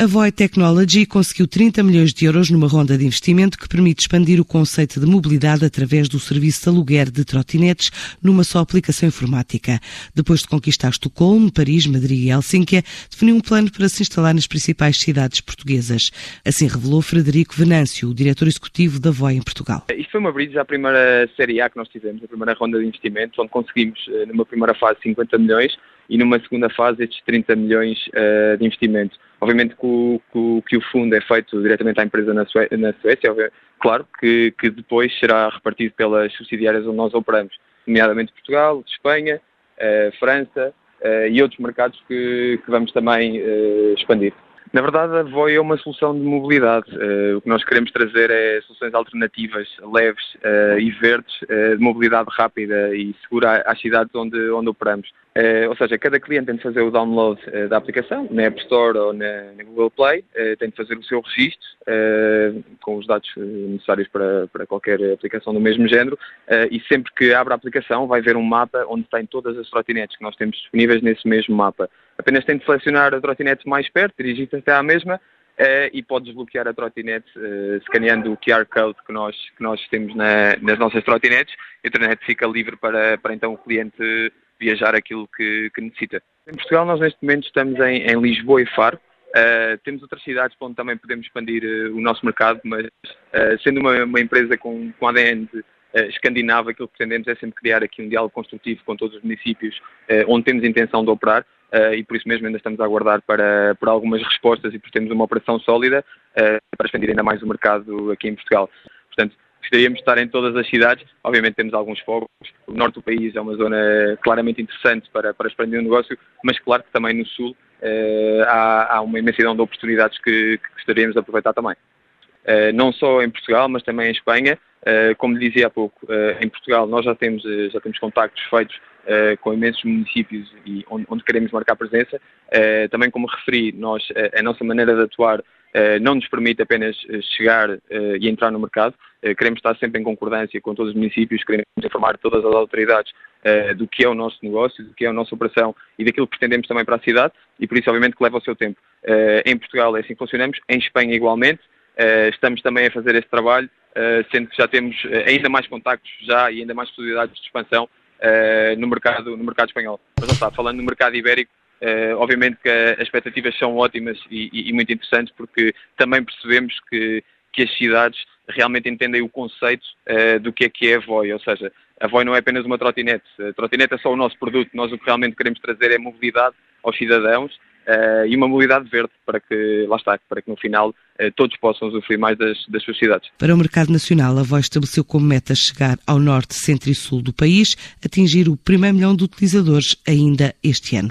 A Void Technology conseguiu 30 milhões de euros numa ronda de investimento que permite expandir o conceito de mobilidade através do serviço de aluguer de trotinetes numa só aplicação informática. Depois de conquistar Estocolmo, Paris, Madrid e Helsínquia, definiu um plano para se instalar nas principais cidades portuguesas. Assim revelou Frederico Venâncio, o diretor executivo da Void em Portugal. Isto foi uma bridge à primeira série A que nós tivemos, a primeira ronda de investimento, onde conseguimos, eh, numa primeira fase, 50 milhões e numa segunda fase estes 30 milhões uh, de investimento. Obviamente que o, que, o, fundo é feito diretamente à empresa na, Sué na Suécia, claro que, que, depois será repartido pelas subsidiárias onde nós operamos, nomeadamente Portugal, Espanha, uh, França uh, e outros mercados que, que vamos também expandir. Na verdade, a VOI é uma solução de mobilidade. Uh, o que nós queremos trazer é soluções alternativas, leves uh, e verdes, uh, de mobilidade rápida e segura às cidades onde, onde operamos. Ou seja, cada cliente tem de fazer o download da aplicação, na App Store ou na, na Google Play, tem de fazer o seu registro com os dados necessários para, para qualquer aplicação do mesmo género e sempre que abre a aplicação vai ver um mapa onde tem todas as trotinetes que nós temos disponíveis nesse mesmo mapa. Apenas tem de selecionar a trotinete mais perto, dirigir-se até à mesma uh, e pode desbloquear a trotinete uh, escaneando o QR Code que nós, que nós temos na, nas nossas trotinetes. A internet fica livre para, para então o cliente viajar aquilo que, que necessita. Em Portugal, nós neste momento estamos em, em Lisboa e Faro. Uh, temos outras cidades onde também podemos expandir uh, o nosso mercado, mas uh, sendo uma, uma, empresa com, com ADN de, escandinava, aquilo que pretendemos é sempre criar aqui um diálogo construtivo com todos os municípios onde temos intenção de operar e por isso mesmo ainda estamos a aguardar para, para algumas respostas e por termos uma operação sólida para expandir ainda mais o mercado aqui em Portugal. Portanto, gostaríamos de estar em todas as cidades. Obviamente temos alguns focos. O norte do país é uma zona claramente interessante para, para expandir o negócio, mas claro que também no sul uh, há, há, uma imensidão de oportunidades que, que gostaríamos de aproveitar também. Uh, não só em Portugal, mas também em Espanha. Uh, como dizia há pouco, em Portugal nós já temos, já temos contactos feitos uh, com imensos municípios e onde, onde queremos marcar presença. Também, como referi, nós, a nossa maneira de atuar não nos permite apenas chegar e entrar no mercado. queremos estar sempre em concordância com todos os municípios, queremos informar todas as autoridades do que é o nosso negócio, do que é a nossa operação e daquilo que pretendemos também para a cidade e por isso, obviamente, que leva o seu tempo. em Portugal é assim que funcionamos, em Espanha igualmente. estamos também a fazer esse trabalho, sendo que já temos ainda mais contactos já e ainda mais possibilidades de expansão no, mercado, no mercado espanhol. Mas não está, falando no mercado ibérico, uh, obviamente que as expectativas são ótimas e, e, e, muito interessantes porque também percebemos que, que as cidades realmente entendem o conceito uh, do que é que é a VOI, ou seja, a VOI não é apenas uma trotinete, a trotinete é só o nosso produto, nós o que realmente queremos trazer é mobilidade aos cidadãos uh, e uma mobilidade verde para que, lá está, para que no final todos possam usufruir mais das, das suas cidades. Para o mercado nacional, a Voz estabeleceu como meta chegar ao norte, centro e sul do país, atingir o primeiro milhão de utilizadores ainda este ano.